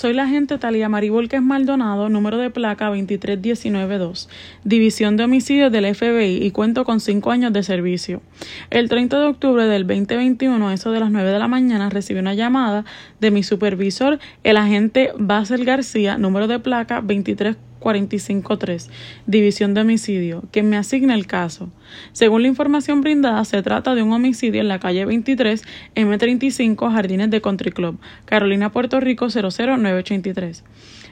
Soy la agente Talía Maribolques Maldonado, número de placa 23192, División de Homicidios del FBI y cuento con cinco años de servicio. El 30 de octubre del 2021, a eso de las 9 de la mañana, recibí una llamada de mi supervisor, el agente Basel García, número de placa 23 453, División de Homicidio, que me asigna el caso. Según la información brindada, se trata de un homicidio en la calle 23, M35, Jardines de Country Club, Carolina, Puerto Rico 00983.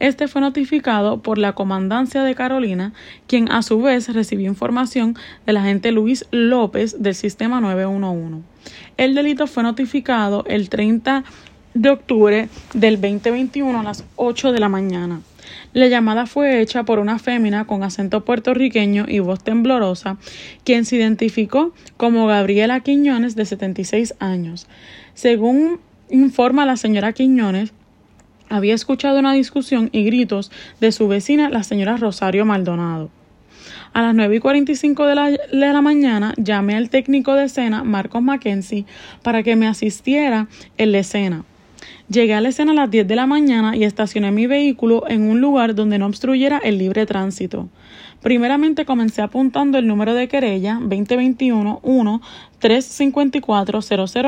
Este fue notificado por la comandancia de Carolina, quien a su vez recibió información del agente Luis López del sistema 911. El delito fue notificado el 30 de octubre del 2021 a las 8 de la mañana. La llamada fue hecha por una fémina con acento puertorriqueño y voz temblorosa, quien se identificó como Gabriela Quiñones, de 76 años. Según informa la señora Quiñones, había escuchado una discusión y gritos de su vecina, la señora Rosario Maldonado. A las 9 y 45 de la, de la mañana llamé al técnico de escena, Marcos Mackenzie, para que me asistiera en la escena. Llegué a la escena a las 10 de la mañana y estacioné mi vehículo en un lugar donde no obstruyera el libre tránsito. Primeramente comencé apuntando el número de querella 2021 1 354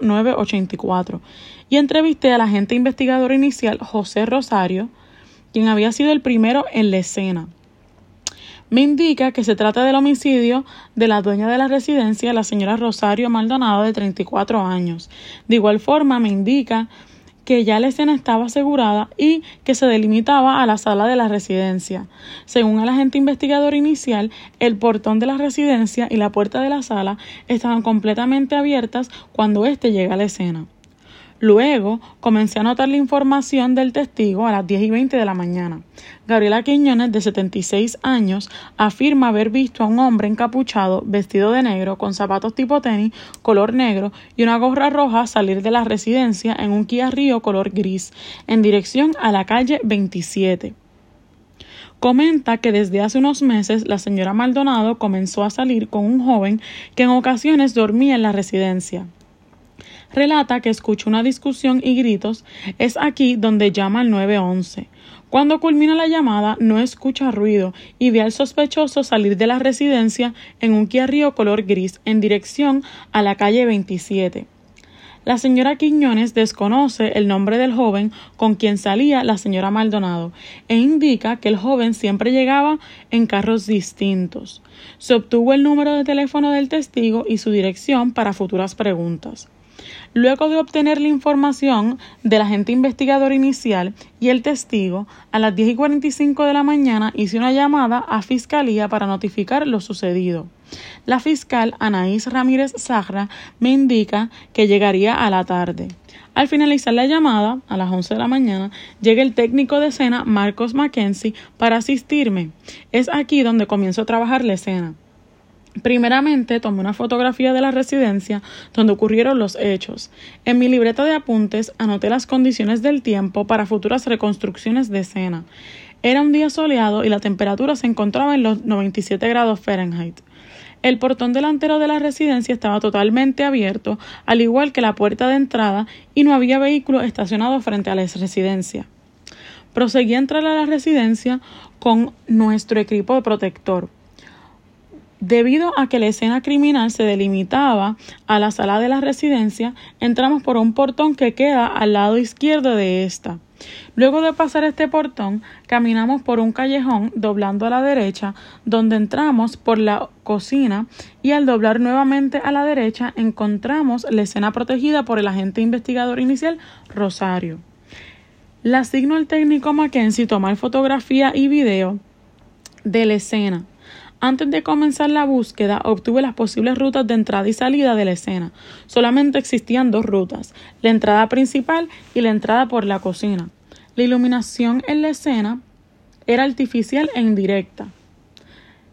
00984 y entrevisté al agente investigador inicial José Rosario, quien había sido el primero en la escena. Me indica que se trata del homicidio de la dueña de la residencia, la señora Rosario Maldonado, de 34 años. De igual forma, me indica que ya la escena estaba asegurada y que se delimitaba a la sala de la residencia. Según el agente investigador inicial, el portón de la residencia y la puerta de la sala estaban completamente abiertas cuando éste llega a la escena. Luego comencé a anotar la información del testigo a las 10 y 20 de la mañana. Gabriela Quiñones, de 76 años, afirma haber visto a un hombre encapuchado, vestido de negro, con zapatos tipo tenis, color negro y una gorra roja salir de la residencia en un Kia color gris, en dirección a la calle 27. Comenta que desde hace unos meses la señora Maldonado comenzó a salir con un joven que en ocasiones dormía en la residencia relata que escucha una discusión y gritos, es aquí donde llama al 911. Cuando culmina la llamada, no escucha ruido y ve al sospechoso salir de la residencia en un Kia color gris en dirección a la calle 27. La señora Quiñones desconoce el nombre del joven con quien salía la señora Maldonado e indica que el joven siempre llegaba en carros distintos. Se obtuvo el número de teléfono del testigo y su dirección para futuras preguntas. Luego de obtener la información del agente investigador inicial y el testigo, a las 10 y 45 de la mañana hice una llamada a Fiscalía para notificar lo sucedido. La fiscal Anaís Ramírez Zahra me indica que llegaría a la tarde. Al finalizar la llamada, a las 11 de la mañana, llega el técnico de escena Marcos Mackenzie para asistirme. Es aquí donde comienzo a trabajar la escena. Primeramente tomé una fotografía de la residencia donde ocurrieron los hechos. En mi libreta de apuntes anoté las condiciones del tiempo para futuras reconstrucciones de escena. Era un día soleado y la temperatura se encontraba en los 97 grados Fahrenheit. El portón delantero de la residencia estaba totalmente abierto, al igual que la puerta de entrada, y no había vehículo estacionado frente a la residencia. Proseguí a entrar a la residencia con nuestro equipo protector. Debido a que la escena criminal se delimitaba a la sala de la residencia, entramos por un portón que queda al lado izquierdo de esta. Luego de pasar este portón, caminamos por un callejón doblando a la derecha, donde entramos por la cocina y al doblar nuevamente a la derecha encontramos la escena protegida por el agente investigador inicial Rosario. Le asigno al técnico Mackenzie tomar fotografía y video de la escena. Antes de comenzar la búsqueda, obtuve las posibles rutas de entrada y salida de la escena. Solamente existían dos rutas, la entrada principal y la entrada por la cocina. La iluminación en la escena era artificial e indirecta.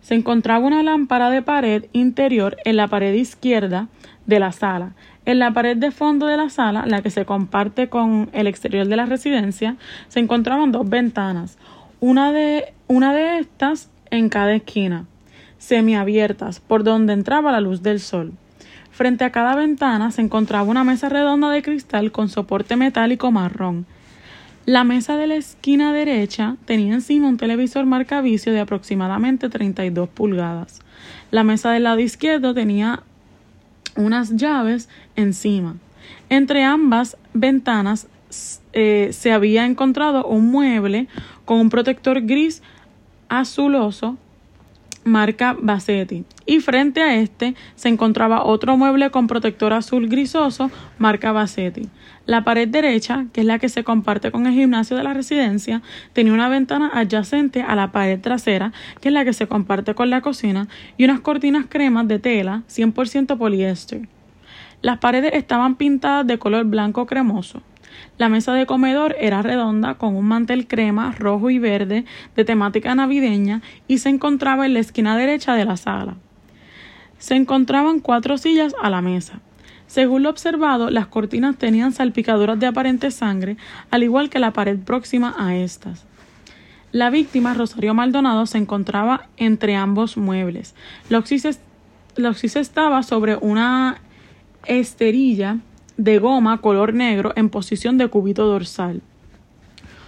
Se encontraba una lámpara de pared interior en la pared izquierda de la sala. En la pared de fondo de la sala, la que se comparte con el exterior de la residencia, se encontraban dos ventanas. Una de, una de estas en cada esquina, semiabiertas, por donde entraba la luz del sol. Frente a cada ventana se encontraba una mesa redonda de cristal con soporte metálico marrón. La mesa de la esquina derecha tenía encima un televisor marca vicio de aproximadamente 32 pulgadas. La mesa del lado izquierdo tenía unas llaves encima. Entre ambas ventanas eh, se había encontrado un mueble con un protector gris azuloso marca Bassetti y frente a este se encontraba otro mueble con protector azul grisoso marca Bassetti. La pared derecha, que es la que se comparte con el gimnasio de la residencia, tenía una ventana adyacente a la pared trasera, que es la que se comparte con la cocina, y unas cortinas cremas de tela 100% poliéster. Las paredes estaban pintadas de color blanco cremoso. La mesa de comedor era redonda con un mantel crema rojo y verde de temática navideña y se encontraba en la esquina derecha de la sala. Se encontraban cuatro sillas a la mesa. Según lo observado, las cortinas tenían salpicaduras de aparente sangre, al igual que la pared próxima a estas. La víctima, Rosario Maldonado, se encontraba entre ambos muebles. La oxis estaba sobre una esterilla de goma color negro en posición de cubito dorsal.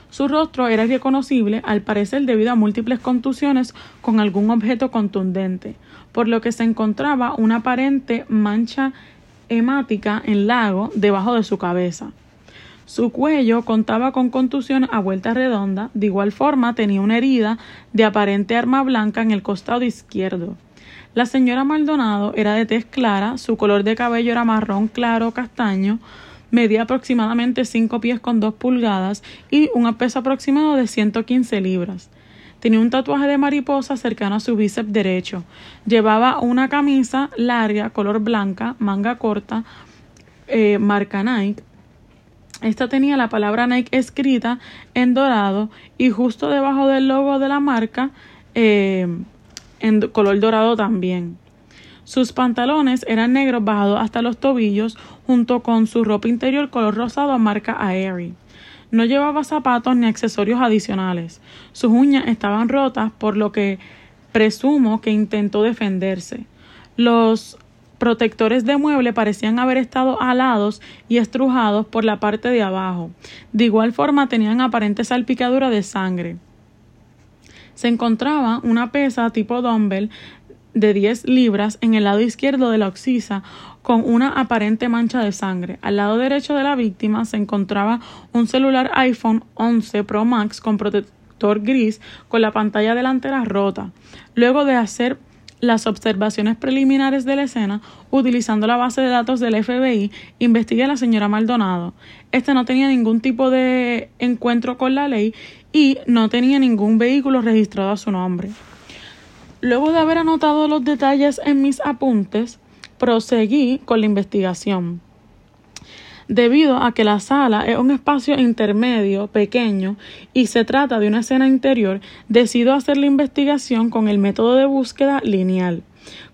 Su rostro era irreconocible, al parecer debido a múltiples contusiones con algún objeto contundente, por lo que se encontraba una aparente mancha hemática en lago debajo de su cabeza. Su cuello contaba con contusiones a vuelta redonda, de igual forma tenía una herida de aparente arma blanca en el costado izquierdo. La señora Maldonado era de tez clara, su color de cabello era marrón claro castaño, medía aproximadamente 5 pies con 2 pulgadas y un peso aproximado de 115 libras. Tenía un tatuaje de mariposa cercano a su bíceps derecho. Llevaba una camisa larga, color blanca, manga corta, eh, marca Nike. Esta tenía la palabra Nike escrita en dorado y justo debajo del logo de la marca eh, en color dorado también. Sus pantalones eran negros bajados hasta los tobillos, junto con su ropa interior color rosado marca Aerie. No llevaba zapatos ni accesorios adicionales. Sus uñas estaban rotas, por lo que presumo que intentó defenderse. Los protectores de mueble parecían haber estado alados y estrujados por la parte de abajo. De igual forma tenían aparente salpicadura de sangre se encontraba una pesa tipo dumbbell de 10 libras en el lado izquierdo de la oxisa con una aparente mancha de sangre. Al lado derecho de la víctima se encontraba un celular iPhone 11 Pro Max con protector gris con la pantalla delantera rota. Luego de hacer las observaciones preliminares de la escena utilizando la base de datos del FBI, investiga a la señora Maldonado. Este no tenía ningún tipo de encuentro con la ley y no tenía ningún vehículo registrado a su nombre. Luego de haber anotado los detalles en mis apuntes, proseguí con la investigación. Debido a que la sala es un espacio intermedio pequeño y se trata de una escena interior, decido hacer la investigación con el método de búsqueda lineal.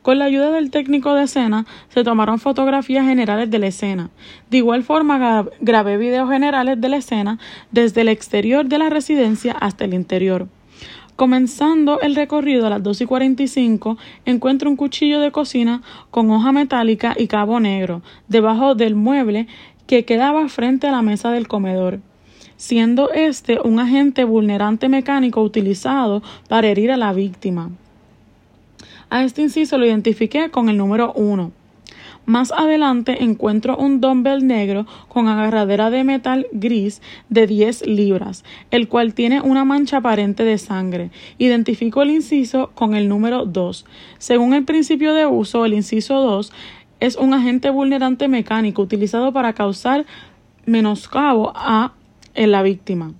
Con la ayuda del técnico de escena se tomaron fotografías generales de la escena. De igual forma grabé videos generales de la escena desde el exterior de la residencia hasta el interior. Comenzando el recorrido a las 2 y 45, encuentro un cuchillo de cocina con hoja metálica y cabo negro debajo del mueble que quedaba frente a la mesa del comedor, siendo este un agente vulnerante mecánico utilizado para herir a la víctima. A este inciso lo identifiqué con el número 1. Más adelante encuentro un dumbbell negro con agarradera de metal gris de 10 libras, el cual tiene una mancha aparente de sangre. Identifico el inciso con el número 2. Según el principio de uso, el inciso 2 es un agente vulnerante mecánico utilizado para causar menoscabo a la víctima.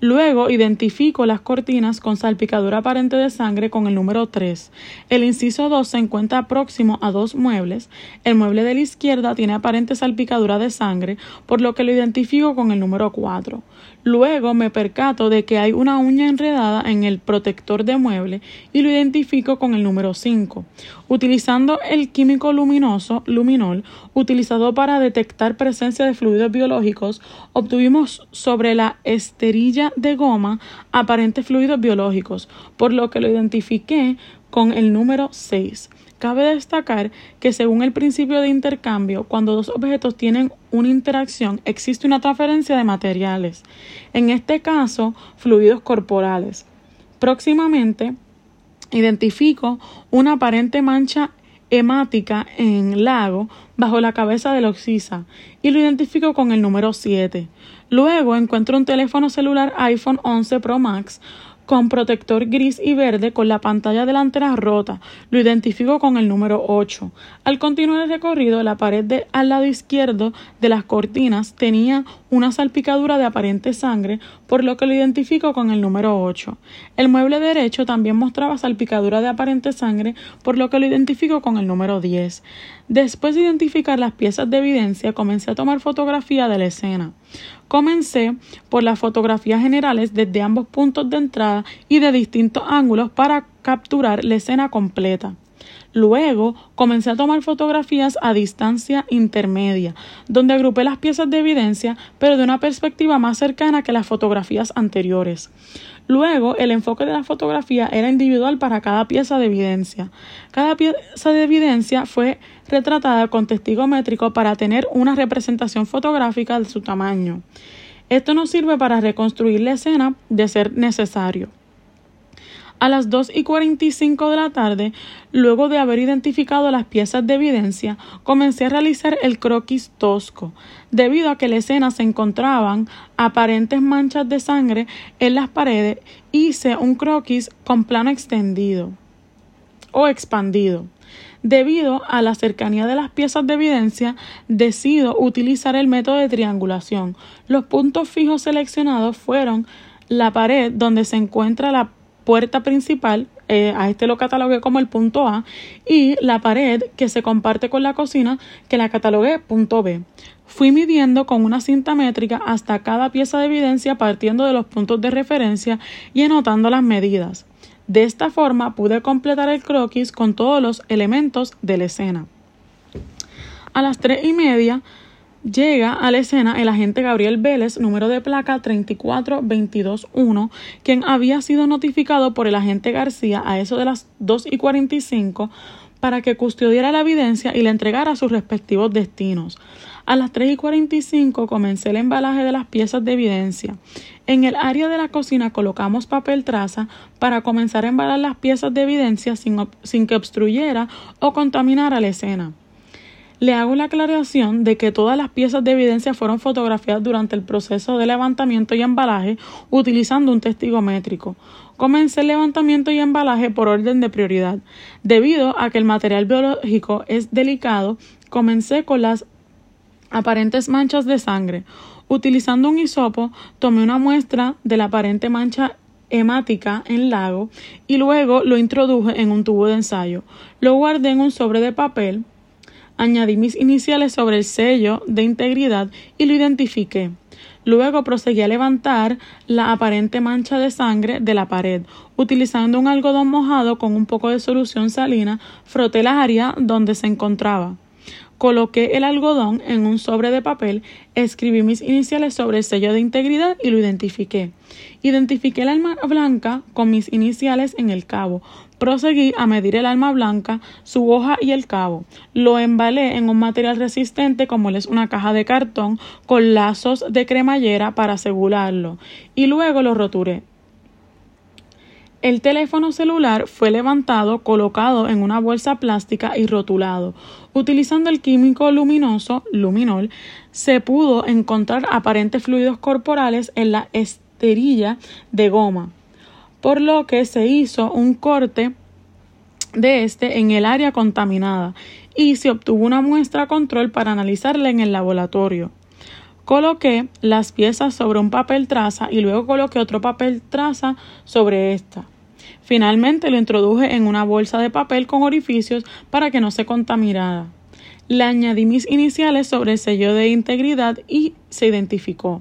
Luego identifico las cortinas con salpicadura aparente de sangre con el número 3. El inciso 2 se encuentra próximo a dos muebles. El mueble de la izquierda tiene aparente salpicadura de sangre, por lo que lo identifico con el número 4. Luego me percato de que hay una uña enredada en el protector de mueble y lo identifico con el número 5. Utilizando el químico luminoso, luminol, utilizado para detectar presencia de fluidos biológicos, obtuvimos sobre la esterilla de goma aparentes fluidos biológicos, por lo que lo identifiqué con el número 6. Cabe destacar que según el principio de intercambio, cuando dos objetos tienen una interacción, existe una transferencia de materiales. En este caso, fluidos corporales. Próximamente, identifico una aparente mancha hemática en lago bajo la cabeza del Oxisa y lo identifico con el número 7. Luego encuentro un teléfono celular iPhone 11 Pro Max con protector gris y verde con la pantalla delantera rota. Lo identifico con el número 8. Al continuar el recorrido, la pared al lado izquierdo de las cortinas tenía una salpicadura de aparente sangre, por lo que lo identifico con el número 8. El mueble derecho también mostraba salpicadura de aparente sangre, por lo que lo identifico con el número 10. Después de identificar las piezas de evidencia, comencé a tomar fotografía de la escena. Comencé por las fotografías generales desde ambos puntos de entrada y de distintos ángulos para capturar la escena completa. Luego comencé a tomar fotografías a distancia intermedia, donde agrupé las piezas de evidencia, pero de una perspectiva más cercana que las fotografías anteriores. Luego, el enfoque de la fotografía era individual para cada pieza de evidencia. Cada pieza de evidencia fue retratada con testigo métrico para tener una representación fotográfica de su tamaño. Esto nos sirve para reconstruir la escena de ser necesario. A las 2 y 45 de la tarde, luego de haber identificado las piezas de evidencia, comencé a realizar el croquis tosco. Debido a que la escena se encontraban aparentes manchas de sangre en las paredes, hice un croquis con plano extendido o expandido. Debido a la cercanía de las piezas de evidencia, decido utilizar el método de triangulación. Los puntos fijos seleccionados fueron la pared donde se encuentra la puerta principal, eh, a este lo catalogué como el punto A, y la pared que se comparte con la cocina, que la catalogué punto B. Fui midiendo con una cinta métrica hasta cada pieza de evidencia partiendo de los puntos de referencia y anotando las medidas. De esta forma pude completar el croquis con todos los elementos de la escena. A las tres y media Llega a la escena el agente Gabriel Vélez, número de placa 34221, quien había sido notificado por el agente García a eso de las 2 y 45 para que custodiara la evidencia y la entregara a sus respectivos destinos. A las 3 y 45 comencé el embalaje de las piezas de evidencia. En el área de la cocina colocamos papel traza para comenzar a embalar las piezas de evidencia sin, sin que obstruyera o contaminara la escena. Le hago la aclaración de que todas las piezas de evidencia fueron fotografiadas durante el proceso de levantamiento y embalaje utilizando un testigo métrico. Comencé el levantamiento y embalaje por orden de prioridad. Debido a que el material biológico es delicado, comencé con las aparentes manchas de sangre. Utilizando un hisopo, tomé una muestra de la aparente mancha hemática en lago y luego lo introduje en un tubo de ensayo. Lo guardé en un sobre de papel añadí mis iniciales sobre el sello de integridad y lo identifiqué. Luego proseguí a levantar la aparente mancha de sangre de la pared. Utilizando un algodón mojado con un poco de solución salina, froté la área donde se encontraba. Coloqué el algodón en un sobre de papel, escribí mis iniciales sobre el sello de integridad y lo identifiqué. Identifiqué el alma blanca con mis iniciales en el cabo. Proseguí a medir el alma blanca, su hoja y el cabo. Lo embalé en un material resistente como es una caja de cartón con lazos de cremallera para asegurarlo y luego lo roturé. El teléfono celular fue levantado, colocado en una bolsa plástica y rotulado. Utilizando el químico luminoso, luminol, se pudo encontrar aparentes fluidos corporales en la esterilla de goma, por lo que se hizo un corte de este en el área contaminada y se obtuvo una muestra control para analizarla en el laboratorio. Coloqué las piezas sobre un papel traza y luego coloqué otro papel traza sobre esta. Finalmente lo introduje en una bolsa de papel con orificios para que no se contaminara. Le añadí mis iniciales sobre el sello de integridad y se identificó.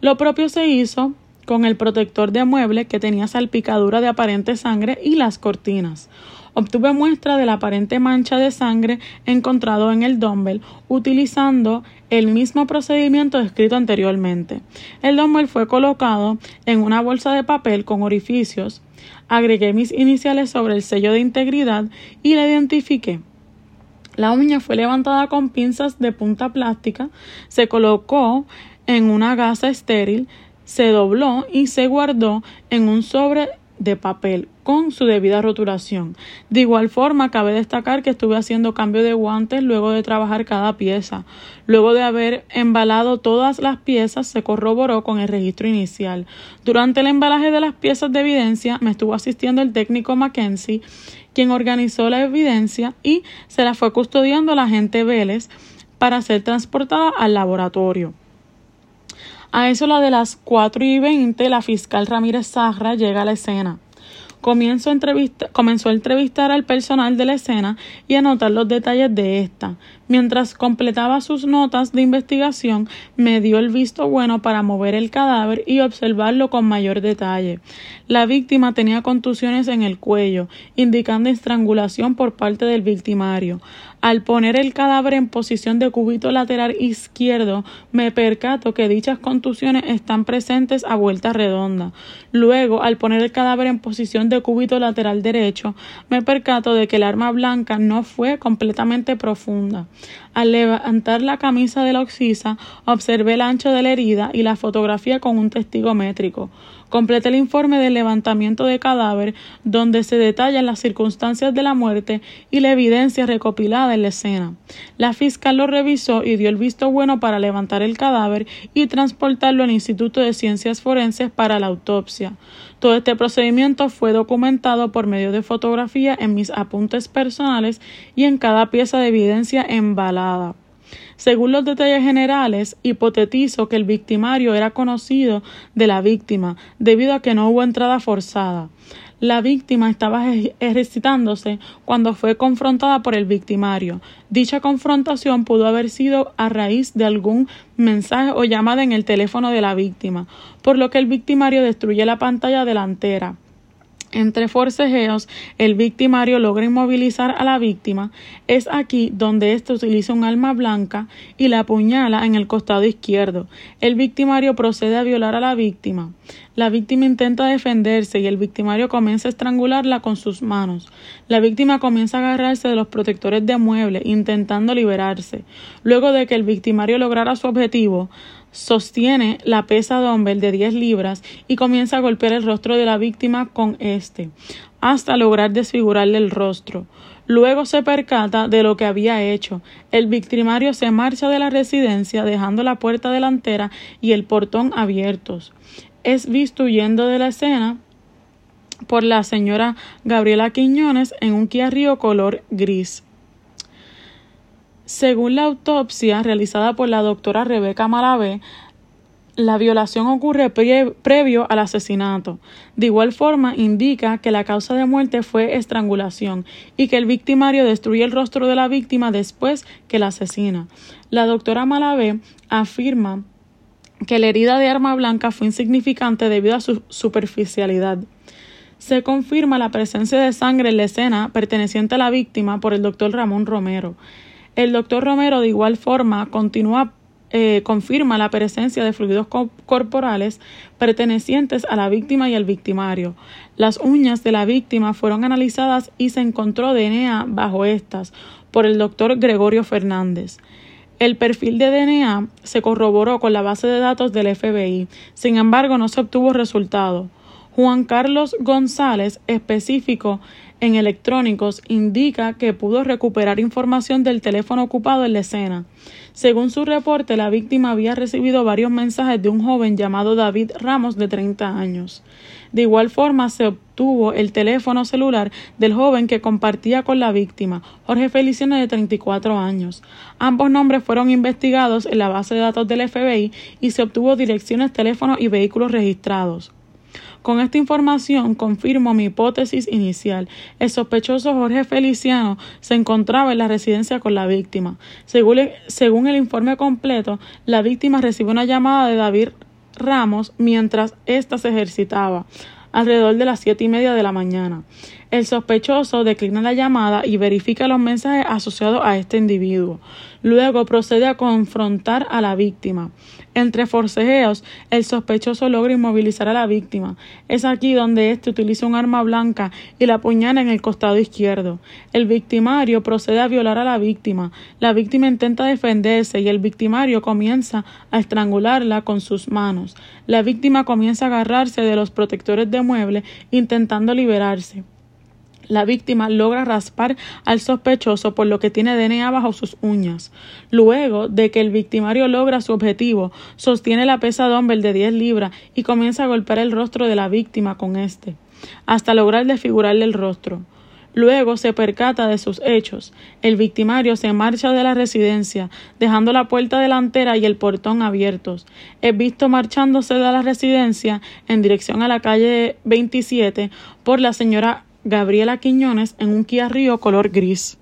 Lo propio se hizo con el protector de mueble que tenía salpicadura de aparente sangre y las cortinas. Obtuve muestra de la aparente mancha de sangre encontrado en el dumbbell utilizando el mismo procedimiento descrito anteriormente. El dumbbell fue colocado en una bolsa de papel con orificios. Agregué mis iniciales sobre el sello de integridad y la identifiqué. La uña fue levantada con pinzas de punta plástica, se colocó en una gasa estéril, se dobló y se guardó en un sobre de papel con su debida rotulación. De igual forma, cabe destacar que estuve haciendo cambio de guantes luego de trabajar cada pieza. Luego de haber embalado todas las piezas, se corroboró con el registro inicial. Durante el embalaje de las piezas de evidencia, me estuvo asistiendo el técnico Mackenzie, quien organizó la evidencia y se la fue custodiando la agente Vélez para ser transportada al laboratorio. A eso la de las cuatro y veinte, la fiscal Ramírez Sarra llega a la escena. Comenzó a entrevistar al personal de la escena y a notar los detalles de esta. Mientras completaba sus notas de investigación, me dio el visto bueno para mover el cadáver y observarlo con mayor detalle. La víctima tenía contusiones en el cuello, indicando estrangulación por parte del victimario. Al poner el cadáver en posición de cúbito lateral izquierdo, me percato que dichas contusiones están presentes a vuelta redonda. Luego, al poner el cadáver en posición de cúbito lateral derecho, me percato de que el arma blanca no fue completamente profunda. Al levantar la camisa de la oxisa, observé el ancho de la herida y la fotografía con un testigo métrico. Completé el informe del levantamiento de cadáver, donde se detallan las circunstancias de la muerte y la evidencia recopilada en la escena. La fiscal lo revisó y dio el visto bueno para levantar el cadáver y transportarlo al Instituto de Ciencias Forenses para la autopsia. Todo este procedimiento fue documentado por medio de fotografía en mis apuntes personales y en cada pieza de evidencia embalada. Según los detalles generales, hipotetizo que el victimario era conocido de la víctima, debido a que no hubo entrada forzada. La víctima estaba ejercitándose cuando fue confrontada por el victimario. Dicha confrontación pudo haber sido a raíz de algún mensaje o llamada en el teléfono de la víctima, por lo que el victimario destruye la pantalla delantera. Entre forcejeos, el victimario logra inmovilizar a la víctima. Es aquí donde éste utiliza un arma blanca y la apuñala en el costado izquierdo. El victimario procede a violar a la víctima. La víctima intenta defenderse y el victimario comienza a estrangularla con sus manos. La víctima comienza a agarrarse de los protectores de mueble, intentando liberarse. Luego de que el victimario lograra su objetivo, sostiene la pesa dumbbell de 10 libras y comienza a golpear el rostro de la víctima con este, hasta lograr desfigurarle el rostro. Luego se percata de lo que había hecho. El victimario se marcha de la residencia dejando la puerta delantera y el portón abiertos. Es visto huyendo de la escena por la señora Gabriela Quiñones en un Kia color gris. Según la autopsia realizada por la doctora Rebeca Malavé, la violación ocurre previo al asesinato. De igual forma, indica que la causa de muerte fue estrangulación y que el victimario destruye el rostro de la víctima después que la asesina. La doctora Malavé afirma que la herida de arma blanca fue insignificante debido a su superficialidad. Se confirma la presencia de sangre en la escena perteneciente a la víctima por el doctor Ramón Romero. El doctor Romero de igual forma continúa eh, confirma la presencia de fluidos corporales pertenecientes a la víctima y al victimario. Las uñas de la víctima fueron analizadas y se encontró DNA bajo estas por el doctor Gregorio Fernández. El perfil de DNA se corroboró con la base de datos del FBI, sin embargo no se obtuvo resultado. Juan Carlos González, específico en electrónicos indica que pudo recuperar información del teléfono ocupado en la escena. Según su reporte, la víctima había recibido varios mensajes de un joven llamado David Ramos de 30 años. De igual forma, se obtuvo el teléfono celular del joven que compartía con la víctima, Jorge Feliciano de 34 años. Ambos nombres fueron investigados en la base de datos del FBI y se obtuvo direcciones, teléfonos y vehículos registrados. Con esta información confirmo mi hipótesis inicial. El sospechoso Jorge Feliciano se encontraba en la residencia con la víctima. Según, el informe completo, la víctima recibió una llamada de David Ramos mientras ésta se ejercitaba, alrededor de las siete y media de la mañana. El sospechoso declina la llamada y verifica los mensajes asociados a este individuo. Luego procede a confrontar a la víctima. Entre forcejeos, el sospechoso logra inmovilizar a la víctima. Es aquí donde éste utiliza un arma blanca y la apuñala en el costado izquierdo. El victimario procede a violar a la víctima. La víctima intenta defenderse y el victimario comienza a estrangularla con sus manos. La víctima comienza a agarrarse de los protectores de mueble intentando liberarse. La víctima logra raspar al sospechoso por lo que tiene DNA bajo sus uñas. Luego de que el victimario logra su objetivo, sostiene la pesa dumbbell de 10 libras y comienza a golpear el rostro de la víctima con este, hasta lograr desfigurarle el rostro. Luego se percata de sus hechos. El victimario se marcha de la residencia, dejando la puerta delantera y el portón abiertos. Es visto marchándose de la residencia en dirección a la calle 27 por la señora Gabriela Quiñones en un Kia Río color gris.